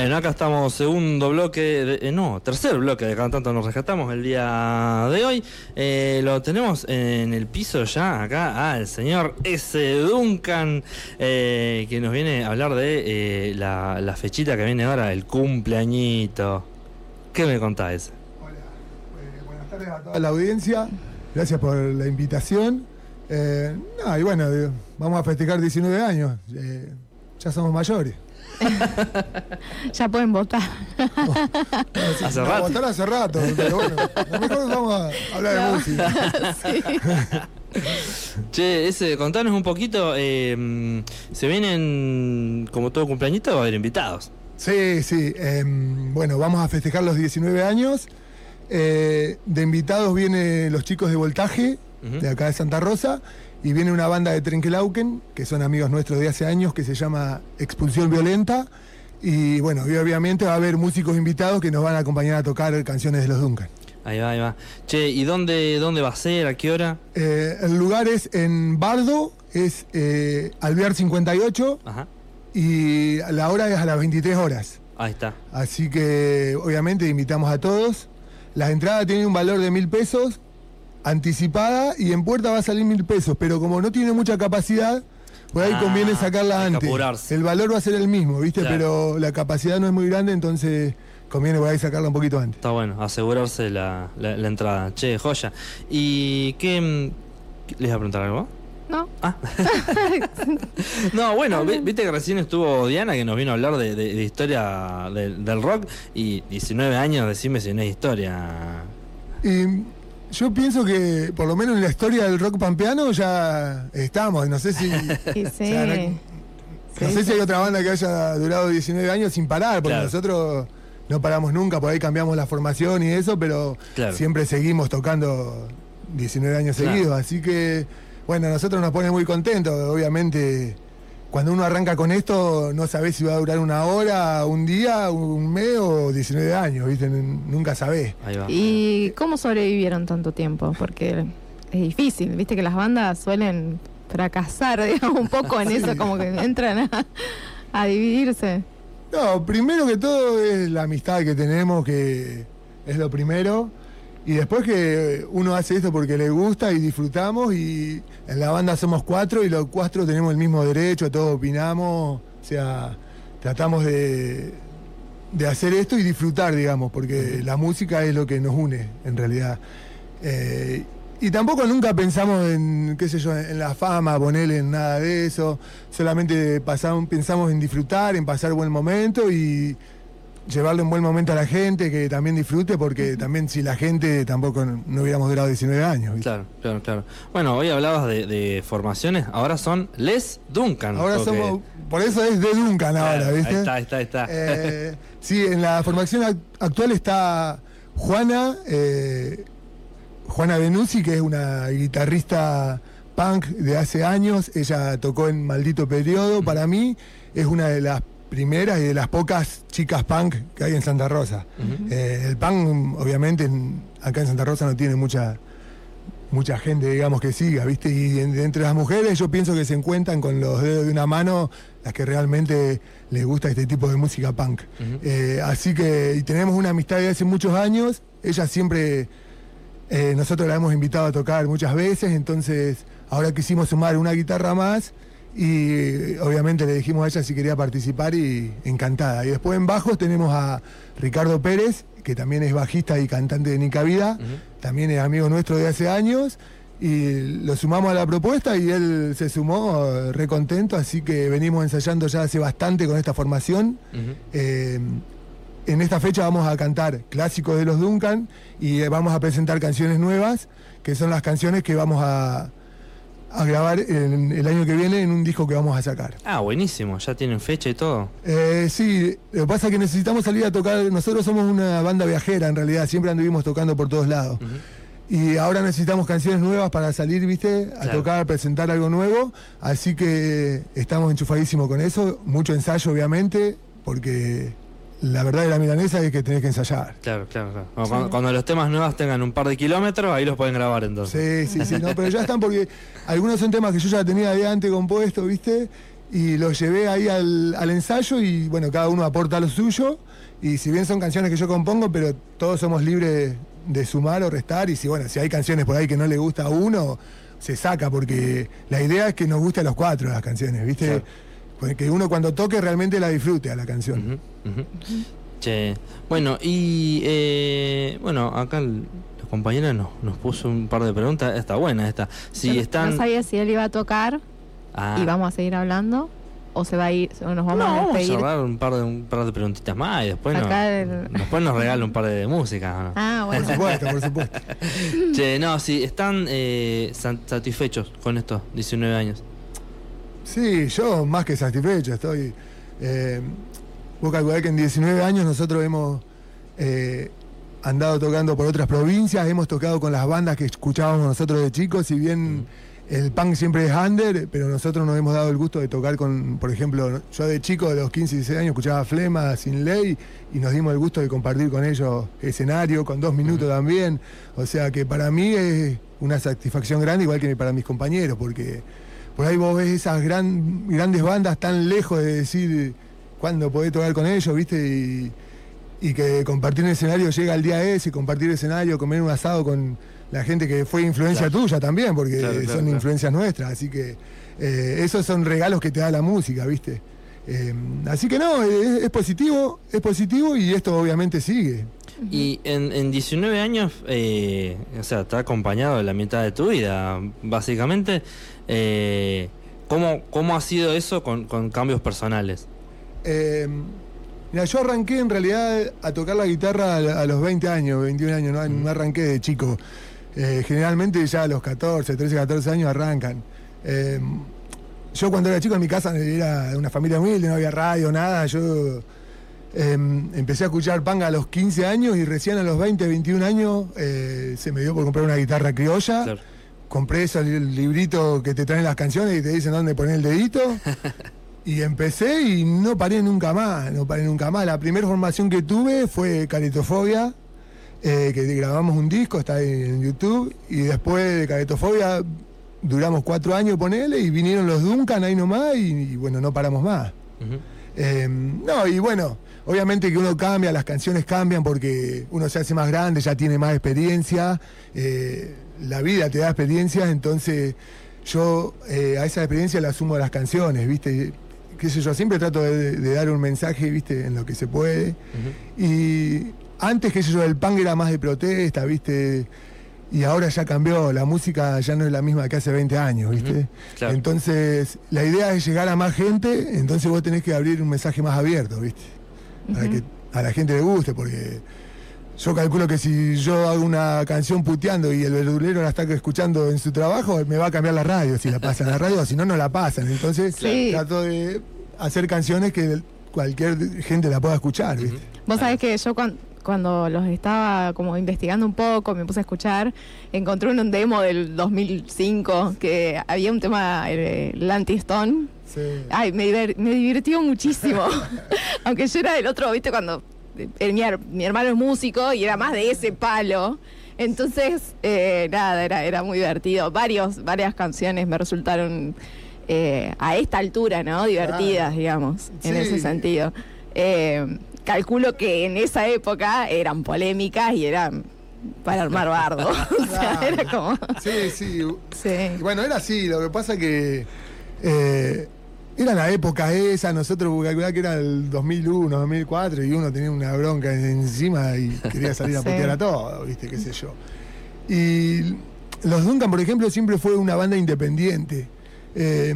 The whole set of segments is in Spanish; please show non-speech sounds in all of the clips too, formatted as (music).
Bueno, acá estamos, segundo bloque, de- eh, no, tercer bloque de Cada Tanto Nos Rescatamos el día de hoy. Eh, lo tenemos en el piso ya, acá, al señor S. Duncan, eh, que nos viene a hablar de la, fechita que viene ahora, el cumpleañito. ¿Qué me contás? Hola, buenas tardes a toda la audiencia. Gracias por la invitación. No, y bueno, vamos a festejar 19 años. Ya somos mayores. (laughs) Ya pueden votar. Hace No, rato. votar hace rato, pero bueno, a lo mejor vamos a hablar de música. (laughs) Che, ese, contanos un poquito, eh, ¿se vienen como todo cumpleañito va a haber invitados? Sí, sí. eh, bueno, vamos a festejar los 19 años. Eh, de invitados vienen los chicos de Voltaje, de acá de Santa Rosa, y viene una banda de Trenkelauken, que son amigos nuestros de hace años, que se llama Expulsión Violenta. Y bueno, y obviamente va a haber músicos invitados que nos van a acompañar a tocar canciones de los Duncan. Ahí va, ahí va. Che, ¿y dónde, dónde va a ser? ¿A qué hora? Eh, el lugar es en Bardo, es eh, Alvear 58, Ajá, y la hora es a las 23 horas. ahí está. Así que obviamente invitamos a todos. Las entradas tienen un valor de mil pesos, anticipada, y en puerta va a salir mil pesos, pero como no tiene mucha capacidad, pues ahí Ah, conviene sacarla antes. apurarse. El valor va a ser el mismo, ¿viste? Claro. Pero la capacidad no es muy grande, entonces conviene por ahí sacarla un poquito antes. Está bueno, asegurarse la, la- la entrada. Che, joya. ¿Y qué, mm, ¿Les iba a preguntar algo? ¿No? Ah. (laughs) no, bueno, vi- viste que recién estuvo Diana que nos vino a hablar de, de- de historia del- del rock y 19 años, decime si no es historia. Y yo pienso que por lo menos en la historia del rock pampeano ya estamos, no sé si... (laughs) Y sí. O sea, no, no sé si hay otra banda que haya durado 19 años sin parar, porque Claro. nosotros no paramos nunca, por ahí cambiamos la formación y eso, pero Claro. siempre seguimos tocando 19 años Claro. seguidos. Así que, bueno, a nosotros nos pone muy contentos. Obviamente, cuando uno arranca con esto, no sabés si va a durar una hora, un día, un mes o 19 años, ¿viste? Nunca sabés. Ahí va. ¿Y cómo sobrevivieron tanto tiempo? Porque es difícil, viste que las bandas suelen fracasar, (laughs) digamos, un poco en Sí. eso, como que entran a, a dividirse. No, primero que todo es la amistad que tenemos, que es lo primero. Y después que uno hace esto porque le gusta y disfrutamos. Y en la banda somos cuatro y los cuatro tenemos el mismo derecho, todos opinamos. O sea, tratamos de, de hacer esto y disfrutar, digamos, porque la música es lo que nos une, en realidad. Eh, y tampoco nunca pensamos en, qué sé yo, en la fama, ponerle en nada de eso. Solamente pasamos, pensamos en disfrutar, en pasar buen momento y llevarle un buen momento a la gente, que también disfrute, porque también si la gente tampoco no, hubiéramos durado 19 años. ¿viste? Claro, claro, claro. Bueno, hoy hablabas de, de formaciones, ahora son Les Duncan. Ahora somos, por eso es de Duncan ahora, Claro, ¿viste? Ahí está, ahí está, ahí está. Eh, sí, en la formación ac- actual está Juana, eh, Juana Benuzzi, que es una guitarrista punk de hace años. Ella tocó en Maldito Periodo. Para mí es una de las primeras y de las pocas chicas punk que hay en Santa Rosa. Eh, el punk, obviamente, en- acá en Santa Rosa no tiene mucha mucha gente, digamos, que siga, ¿viste? Y en- entre las mujeres yo pienso que se encuentran con los dedos de una mano las que realmente les gusta este tipo de música punk. Eh, así que y tenemos una amistad de hace muchos años. Ella siempre, eh, nosotros la hemos invitado a tocar muchas veces, entonces ahora quisimos sumar una guitarra más y obviamente le dijimos a ella si quería participar y encantada. Y después en bajos tenemos a Ricardo Pérez, que también es bajista y cantante de Nica Vida, también es amigo nuestro de hace años. Y lo sumamos a la propuesta y él se sumó eh, re contento, así que venimos ensayando ya hace bastante con esta formación. Eh, en esta fecha vamos a cantar clásicos de los Duncan y eh, vamos a presentar canciones nuevas, que son las canciones que vamos a, a grabar en- el año que viene en un disco que vamos a sacar. Ah, buenísimo, ya tienen fecha y todo. Eh, sí, lo que pasa es que necesitamos salir a tocar, nosotros somos una banda viajera en realidad, siempre anduvimos tocando por todos lados. Y ahora necesitamos canciones nuevas para salir, ¿viste? A Claro. tocar, a presentar algo nuevo. Así que estamos enchufadísimos con eso. Mucho ensayo, obviamente, porque la verdad de la milanesa es que tenés que ensayar. Claro, claro, claro. Cuando, cuando- cuando los temas nuevos tengan un par de kilómetros, ahí los pueden grabar entonces. Sí, sí, sí, no, pero ya están porque algunos son temas que yo ya tenía de antes compuesto, ¿viste? y lo llevé ahí al, al ensayo y bueno, cada uno aporta lo suyo. Y si bien son canciones que yo compongo, pero todos somos libres de sumar o restar. Y si bueno, si hay canciones por ahí que no le gusta a uno, se saca, porque la idea es que nos guste a los cuatro las canciones, ¿viste? Claro. Pues que uno cuando toque realmente la disfrute a la canción. Ujú, ujú. Che, bueno, y eh, bueno, acá la compañera nos, nos puso un par de preguntas. Está buena esta. Si Yo están. No sabía si él iba a tocar Ah, y vamos a seguir hablando o se va a ir, o nos vamos no, a vamos a despedir. cerrar un par de un par de preguntitas más y después, nos, el- después nos regala un par de música. ¿o no? Ah, (laughs) Por bueno. supuesto, por supuesto. (laughs) Che, no, si están eh, satisfechos con estos 19 años. Sí, yo más que satisfecho estoy. Eh, vos calculás que en 19 años nosotros hemos eh, andado tocando por otras provincias, hemos tocado con las bandas que escuchábamos nosotros de chicos, si bien el punk siempre es under, pero nosotros nos hemos dado el gusto de tocar con, por ejemplo, yo de chico, de los 15 y 16 años, escuchaba Flema, Sin Ley, y nos dimos el gusto de compartir con ellos escenario, con dos minutos también. O sea que para mí es una satisfacción grande, igual que para mis compañeros, porque por ahí vos ves esas gran, grandes bandas tan lejos de decir cuándo podés tocar con ellos, ¿viste? Y, y que compartir un escenario llega al día ese, compartir escenario, comer un asado con la gente que fue influencia Claro. tuya también, porque Claro, claro, son influencias nuestras, así que eh, esos son regalos que te da la música, ¿viste? Eh, así que no, es, es positivo, es positivo y esto obviamente sigue. Y en, en 19 años, eh, o sea, está acompañado de la mitad de tu vida, básicamente. Eh, ¿cómo, ¿Cómo ha sido eso con, con cambios personales? Mira, yo arranqué en realidad a tocar la guitarra a, a los 20 años, 21 años, no, no arranqué de chico. Generalmente ya a los 14, 13, 14 años arrancan. Yo cuando era chico en mi casa era de una familia humilde, no había radio, nada. Yo eh, empecé a escuchar panga a los 15 años y recién a los 20, 21 años eh, se me dio por comprar una guitarra criolla. Claro. Compré esos li- libritos que te traen las canciones y te dicen dónde poner el dedito. (laughs) Y empecé y no paré nunca más, no paré nunca más. La primera formación que tuve fue Caretofobia, eh, que grabamos un disco, está ahí en YouTube, y después de Caretofobia duramos cuatro años, ponele, y vinieron los Duncan ahí nomás, y, y bueno, no paramos más. Eh, no, y bueno, obviamente que uno cambia, las canciones cambian porque uno se hace más grande, ya tiene más experiencia, eh, la vida te da experiencia, entonces yo eh, a esa experiencia la sumo a las canciones, ¿viste? Qué sé yo, siempre trato de, de dar un mensaje, ¿viste? En lo que se puede. Y antes, qué sé yo, el punk era más de protesta, ¿viste? Y ahora ya cambió, la música ya no es la misma que hace 20 años, ¿viste? Claro. Entonces, la idea es llegar a más gente, entonces vos tenés que abrir un mensaje más abierto, ¿viste? Para que a la gente le guste, porque yo calculo que si yo hago una canción puteando y el verdulero la está escuchando en su trabajo, me va a cambiar la radio si la pasan en la radio, si no, no la pasan. Entonces, Sí. trato de hacer canciones que cualquier gente la pueda escuchar, ¿viste? Vos sabés que yo cuan- cuando los estaba como investigando un poco, me puse a escuchar, encontré un demo del 2005 que había un tema, eh, el Anti-Stone. Sí. Ay, me, me divirtió muchísimo. (laughs) Aunque yo era del otro, viste, cuando eh, mi, mi hermano es músico y era más de ese palo. Entonces, eh, nada, era, era muy divertido. Varios, varias canciones me resultaron eh, a esta altura, ¿no? Divertidas, digamos, en ese sentido. Eh, calculo que en esa época eran polémicas y eran para armar bardo. (laughs) o sea, (laughs) era como. Sí, sí. Sí. Bueno, era así, lo que pasa que eh, era la época esa, nosotros calculá que era el 2001, 2004 y uno tenía una bronca encima y quería salir a (laughs) Sí. putear a todo, ¿viste? qué sé yo. Y los Duncan, por ejemplo, siempre fue una banda independiente. Eh,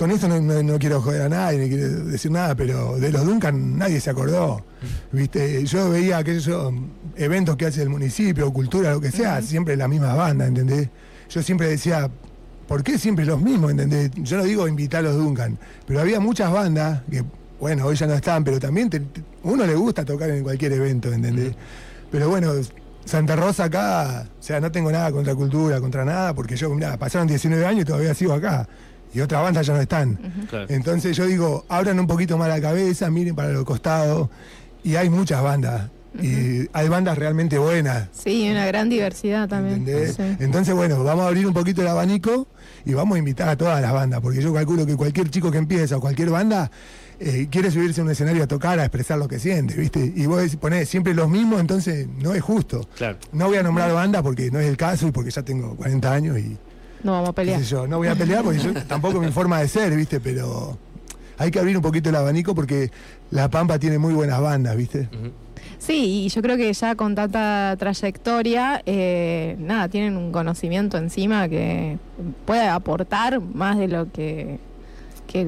con esto no, no- no quiero joder a nadie, ni quiero decir nada, pero de los Duncan nadie se acordó. ¿Viste? Yo veía aquellos eventos que hace el municipio, cultura, lo que sea, siempre las mismas bandas, ¿entendés? Yo siempre decía, ¿por qué siempre los mismos, ¿entendés? Yo no digo invitar a los Duncan, pero había muchas bandas que, bueno, hoy ya no están, pero también te- uno le gusta tocar en cualquier evento, ¿entendés? Pero bueno, Santa Rosa acá, o sea, no tengo nada contra cultura, contra nada, porque yo, mirá, pasaron 19 años y todavía sigo acá. Y otras bandas ya no están. Claro. Entonces yo digo, abran un poquito más la cabeza, miren para los costados. Y hay muchas bandas Y hay bandas realmente buenas. Sí, una gran diversidad también. Entonces, bueno, vamos a abrir un poquito el abanico y vamos a invitar a todas las bandas, porque yo calculo que cualquier chico que empieza o cualquier banda eh, quiere subirse a un escenario a tocar, a expresar lo que siente, ¿viste? Y vos ponés siempre los mismos, entonces no es justo. Claro. No voy a nombrar bandas porque no es el caso y porque ya tengo 40 años y No vamos a pelear. yo, no voy a pelear porque yo tampoco es mi forma de ser, ¿viste? Pero hay que abrir un poquito el abanico porque La Pampa tiene muy buenas bandas, ¿viste? Sí, y yo creo que ya con tanta trayectoria, eh, nada, tienen un conocimiento encima que puede aportar más de lo que, que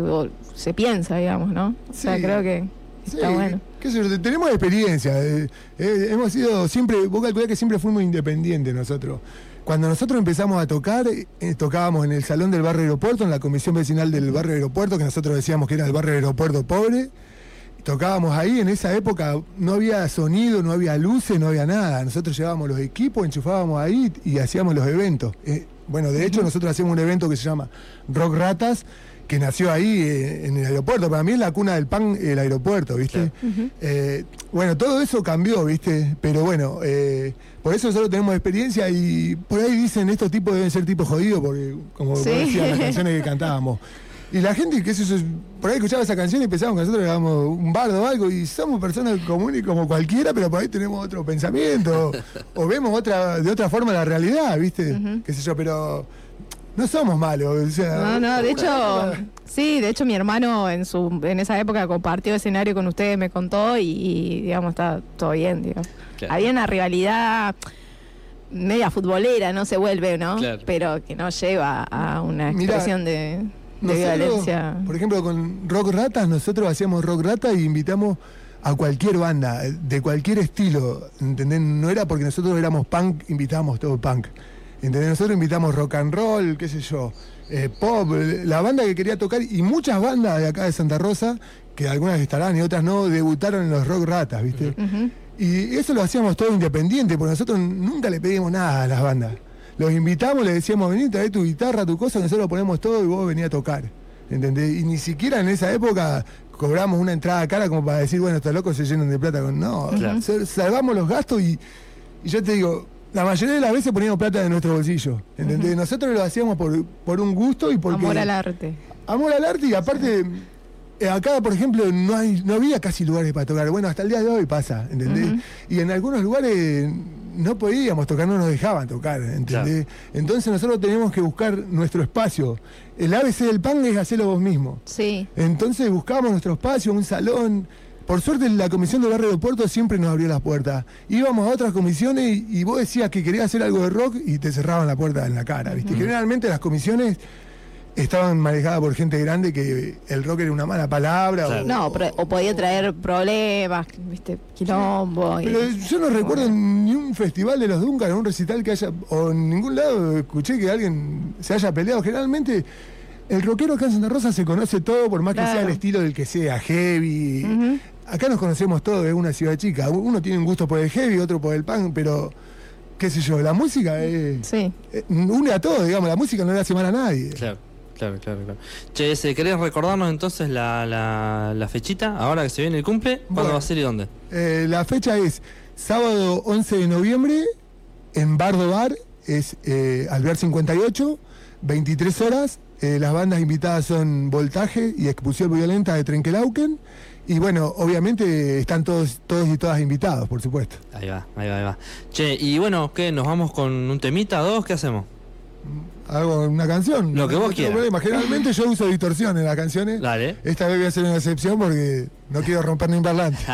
se piensa, digamos, ¿no? O sea, Sí. creo que está Sí, bueno. qué tenemos experiencia. eh, eh, hemos sido siempre, vos calculás que siempre fuimos independientes nosotros. Cuando nosotros empezamos a tocar, eh, tocábamos en el salón del barrio aeropuerto, en la comisión vecinal del barrio aeropuerto, que nosotros decíamos que era el barrio aeropuerto pobre. Tocábamos ahí, en esa época no había sonido, no había luces, no había nada. Nosotros llevábamos los equipos, enchufábamos ahí y hacíamos los eventos. Eh, bueno, de hecho nosotros hacemos un evento que se llama Rock Ratas, que nació ahí eh, en el aeropuerto. Para mí es la cuna del pan el aeropuerto, ¿viste? Eh, bueno, todo eso cambió, ¿viste? Pero bueno, eh, por eso nosotros tenemos experiencia y por ahí dicen estos tipos deben ser tipos jodidos, porque como Sí. vos decías, las canciones que cantábamos. Y la gente, qué sé yo, por ahí escuchaba esa canción y pensábamos que nosotros éramos un bardo o algo y somos personas comunes como cualquiera, pero por ahí tenemos otro pensamiento o vemos otra de otra forma la realidad, ¿viste? Qué sé yo, pero no somos malos. O sea, No, no, de hecho, (laughs) época- sí, de hecho mi hermano en su en esa época compartió escenario con ustedes, me contó y, y, digamos, está todo bien, digamos. Claro. Había una rivalidad media futbolera, no se vuelve, ¿no? Claro. Pero que no lleva a una Mirá, expresión de, de Nosotros, violencia. Por ejemplo, con Rock Ratas, nosotros hacíamos Rock Rata y invitamos a cualquier banda, de cualquier estilo, ¿entendés? No era porque nosotros éramos punk, invitábamos todo punk. ¿Entendés? Nosotros invitamos rock and roll, qué sé yo, eh, pop, la banda que quería tocar y muchas bandas de acá de Santa Rosa, que algunas estarán y otras no, debutaron en los Rock Ratas, ¿viste? Y eso lo hacíamos todo independiente, porque nosotros nunca le pedimos nada a las bandas. Los invitamos, le decíamos, vení, trae tu guitarra, tu cosa, nosotros ponemos todo y vos venís a tocar. ¿Entendés? Y ni siquiera en esa época cobramos una entrada cara como para decir, bueno, estos locos se llenan de plata. No, Claro. salvamos los gastos y, y yo te digo, la mayoría de las veces poníamos plata de nuestro bolsillo. ¿Entendés? Nosotros lo hacíamos por, por un gusto y porque. Amor al arte. Amor al arte y aparte, eh, acá por ejemplo no hay, no había casi lugares para tocar. Bueno, hasta el día de hoy pasa, ¿entendés? Y en algunos lugares no podíamos tocar, no nos dejaban tocar, ¿entendés? Entonces nosotros teníamos que buscar nuestro espacio. El ABC del pan es hacerlo vos mismo. Sí. Entonces buscábamos nuestro espacio, un salón. Por suerte la comisión del barrio aeropuerto siempre nos abrió las puertas. Íbamos a otras comisiones y, y vos decías que querías hacer algo de rock y te cerraban la puerta en la cara, ¿viste? Generalmente las comisiones estaban manejadas por gente grande que el rock era una mala palabra. Claro. o- No, pero- o podía traer problemas, viste, quilombo. y- Pero yo no recuerdo en ni un festival de los Duncan, un recital que haya, o en ningún lado escuché que alguien se haya peleado. Generalmente el rockero acá en Santa Rosa se conoce todo, por más que sea el estilo del que sea, heavy. Acá nos conocemos todos, es una ciudad chica. Uno tiene un gusto por el heavy, otro por el punk, pero qué sé yo, la música es, Sí. eh, une a todos, digamos, la música no le hace mal a nadie. Claro, claro, claro, claro. Che, ese, ¿querés recordarnos entonces la, la, la fechita? Ahora que se viene el cumple, ¿cuándo Bueno. va a ser y dónde? Eh, la fecha es sábado 11 de noviembre en Bardo Bar, es eh, Alvear 58, 23 horas. Eh, las bandas invitadas son Voltaje y Expulsión Violenta de Trenquelauken. Y bueno, obviamente están todos, todos y todas invitados, por supuesto. Ahí va, ahí va, ahí va. Che, y bueno, ¿qué? ¿Nos vamos con un temita, dos? ¿Qué hacemos? Hago una canción. Lo que vos quieras. problema. Generalmente yo uso distorsión en las canciones. Dale. Esta vez voy a hacer una excepción porque no quiero romper ni un parlante. (laughs)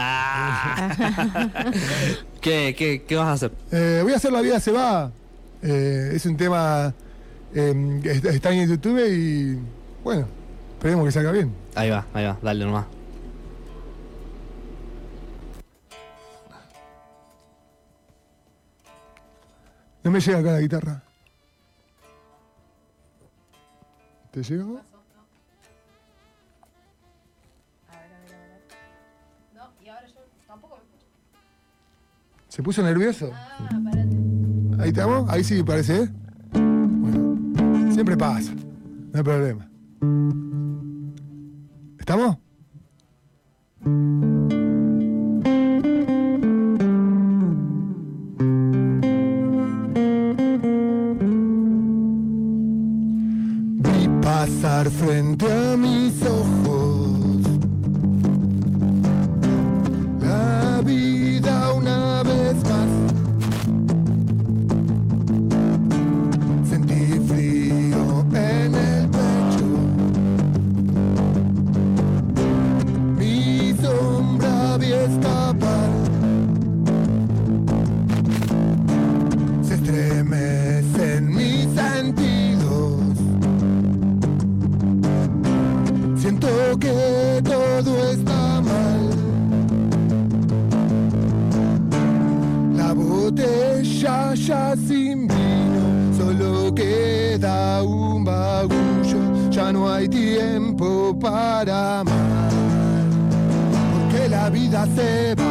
¿Qué, qué, ¿Qué vas a hacer? Eh, voy a hacer La vida se va. Eh, es un tema eh, que está- está en YouTube y bueno, esperemos que salga bien. Ahí va, ahí va, dale nomás. No me llega acá la guitarra. ¿Te llegó? ¿Se puso nervioso? Ahí estamos, ahí sí parece. ¿eh? Siempre pasa, no hay problema. ¿Estamos? Porque la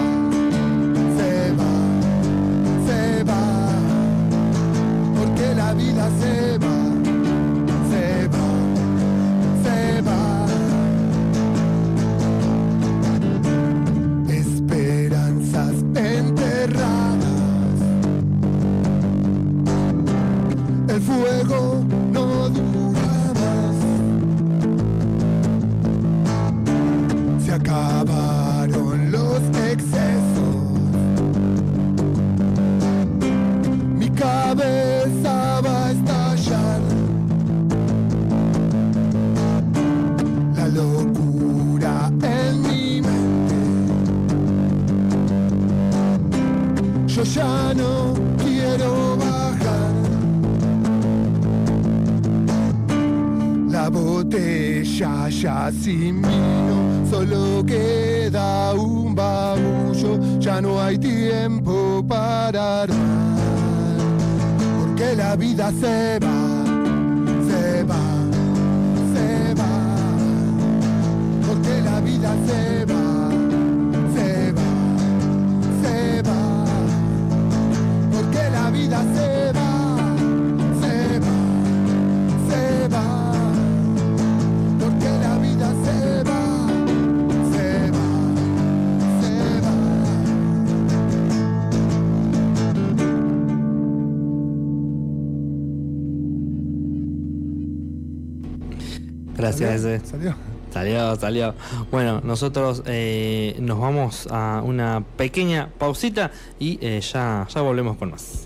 Yo ya no quiero bajar. La botella ya sin vino, solo queda un bagullo. Ya no hay tiempo para armar. Porque la vida se vida se va, se va, se va. Porque la vida se va, se va, se va. Gracias, ese. ¿Salió? Salió, salió. Bueno, nosotros eh, nos vamos a una pequeña pausita y eh, ya, ya volvemos con más.